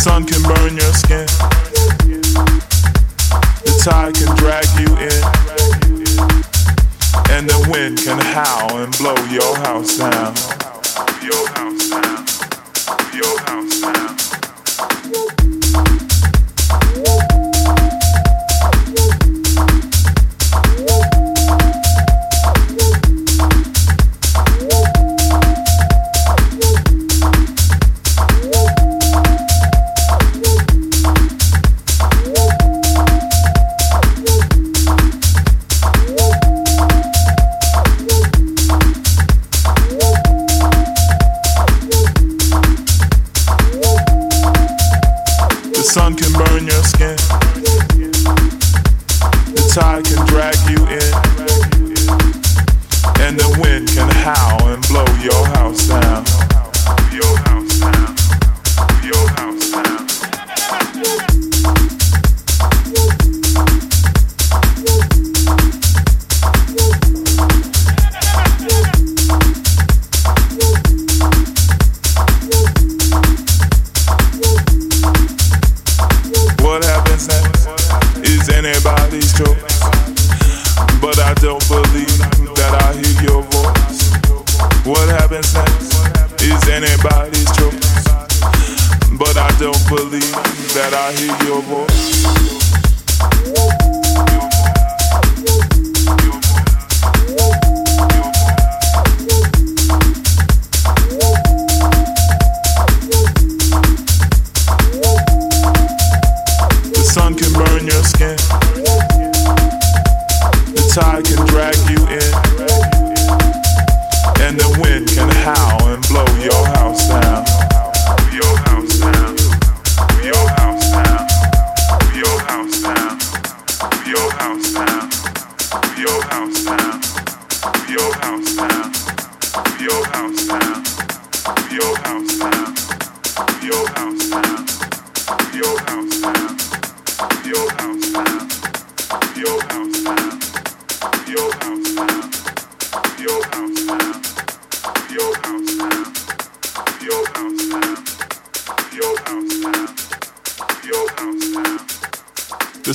sun can burn your skin. The tide can drag you in. And the wind can howl and blow your house down.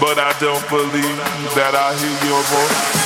But I don't believe that I hear your voice.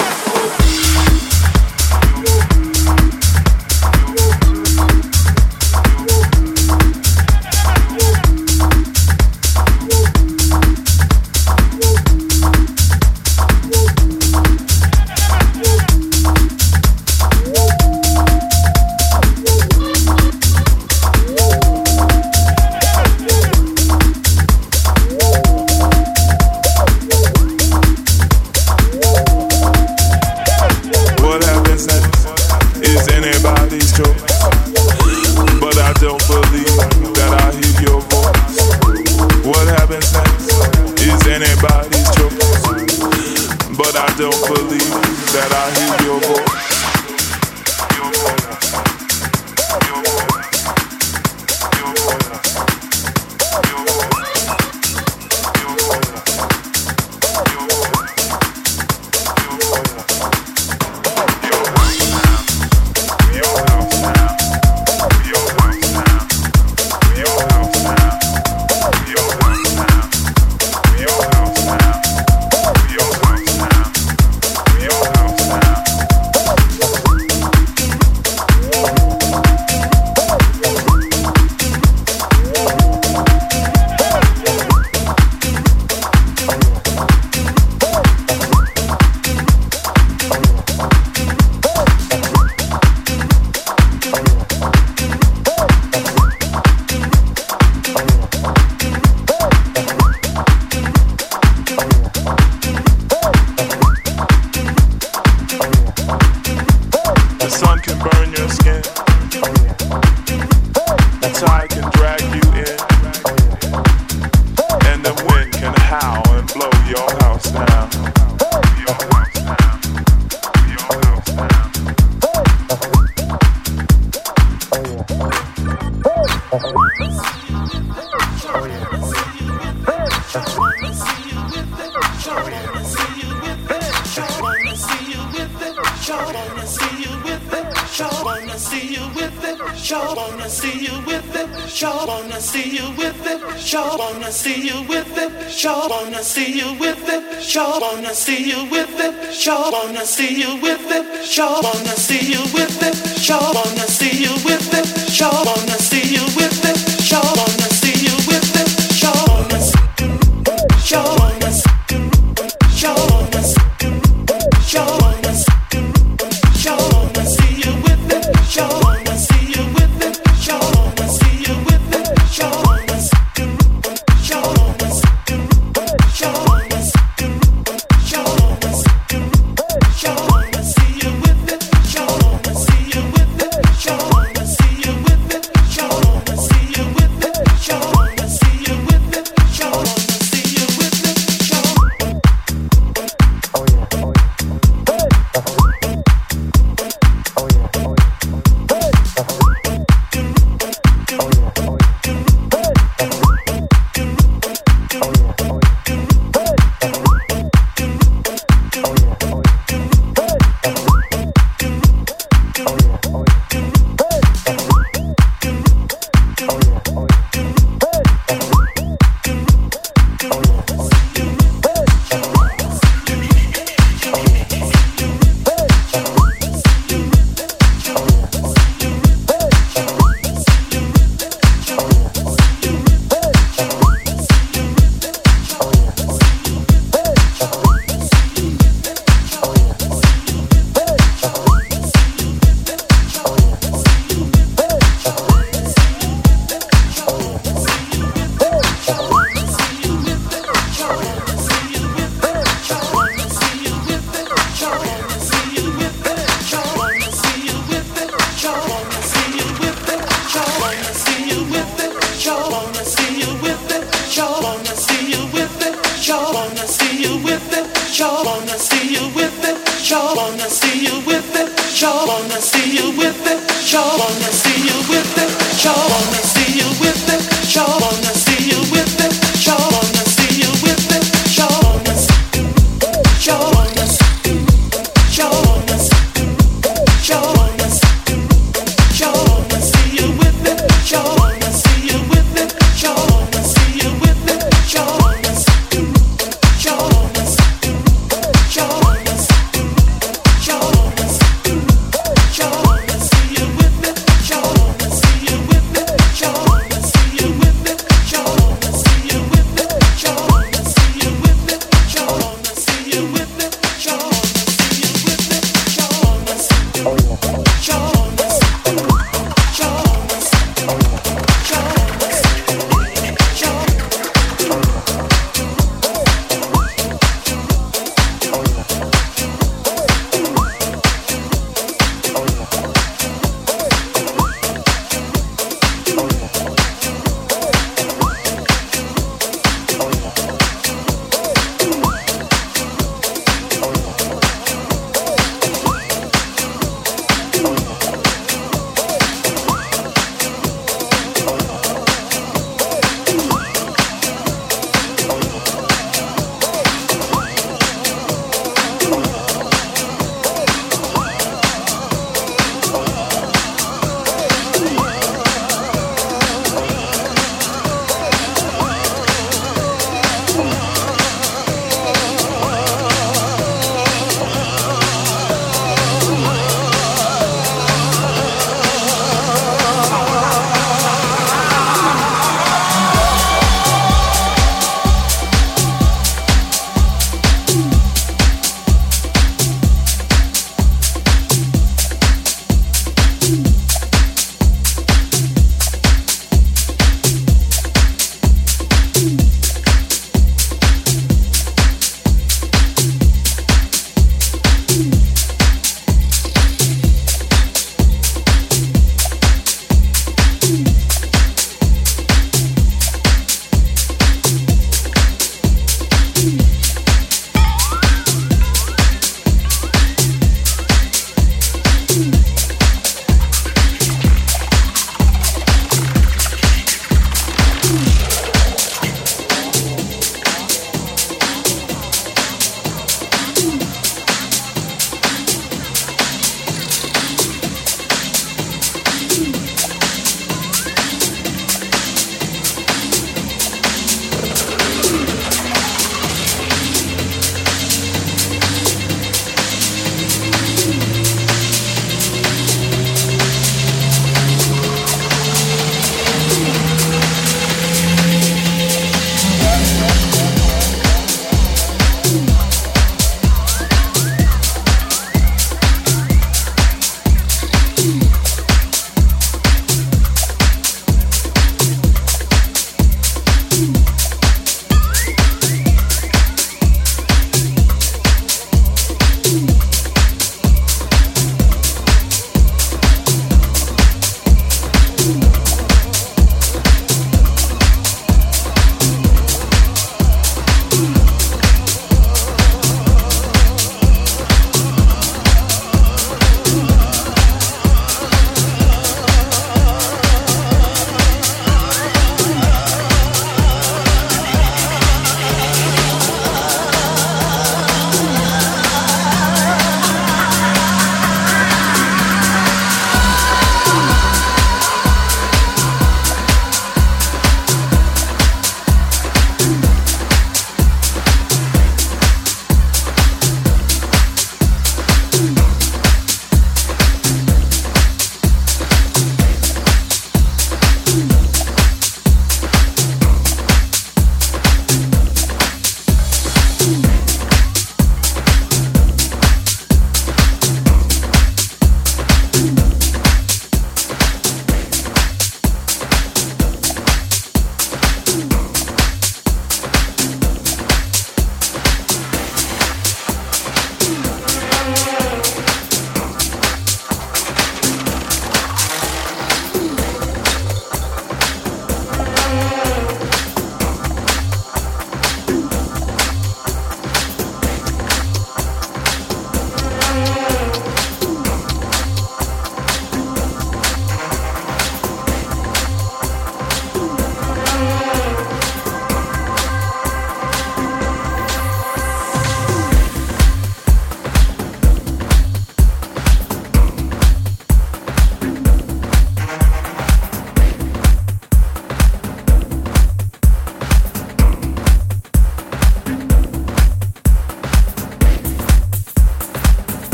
Sure wanna see you with it. Sure wanna see you with it. Sure wanna see you with it. Sure wanna see you with it. Sure wanna see you with it. Sure wanna see you with it. Sure wanna see you with it. Sure wanna see you with it. Sure wanna see you with it. Sure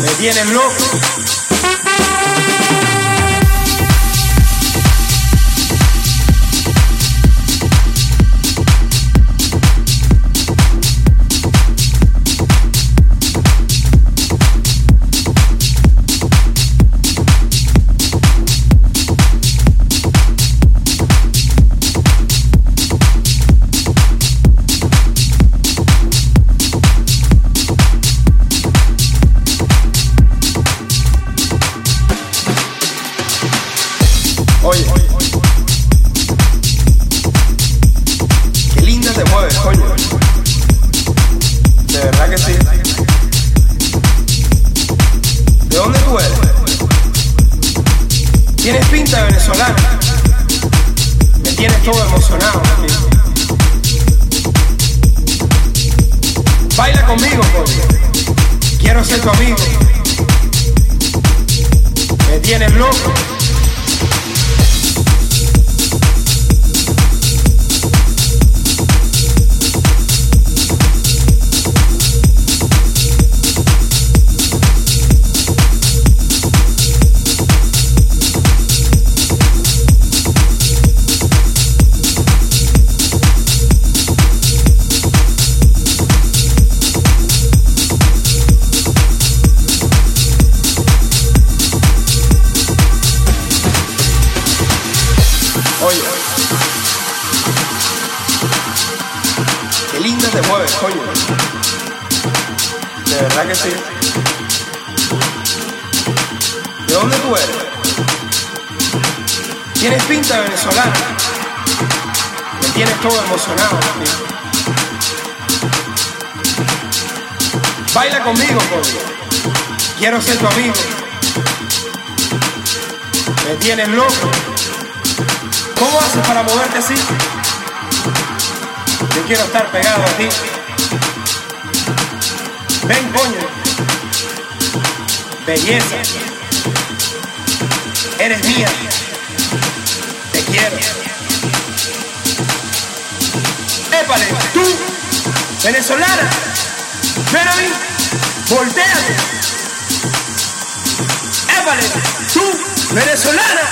Me tienen loco. quiero estar pegado a ti. Ven, coño. Belleza. Eres mía. Te quiero. Épale, tú, venezolana. Ven a mí. Volteate. Épale, tú, venezolana.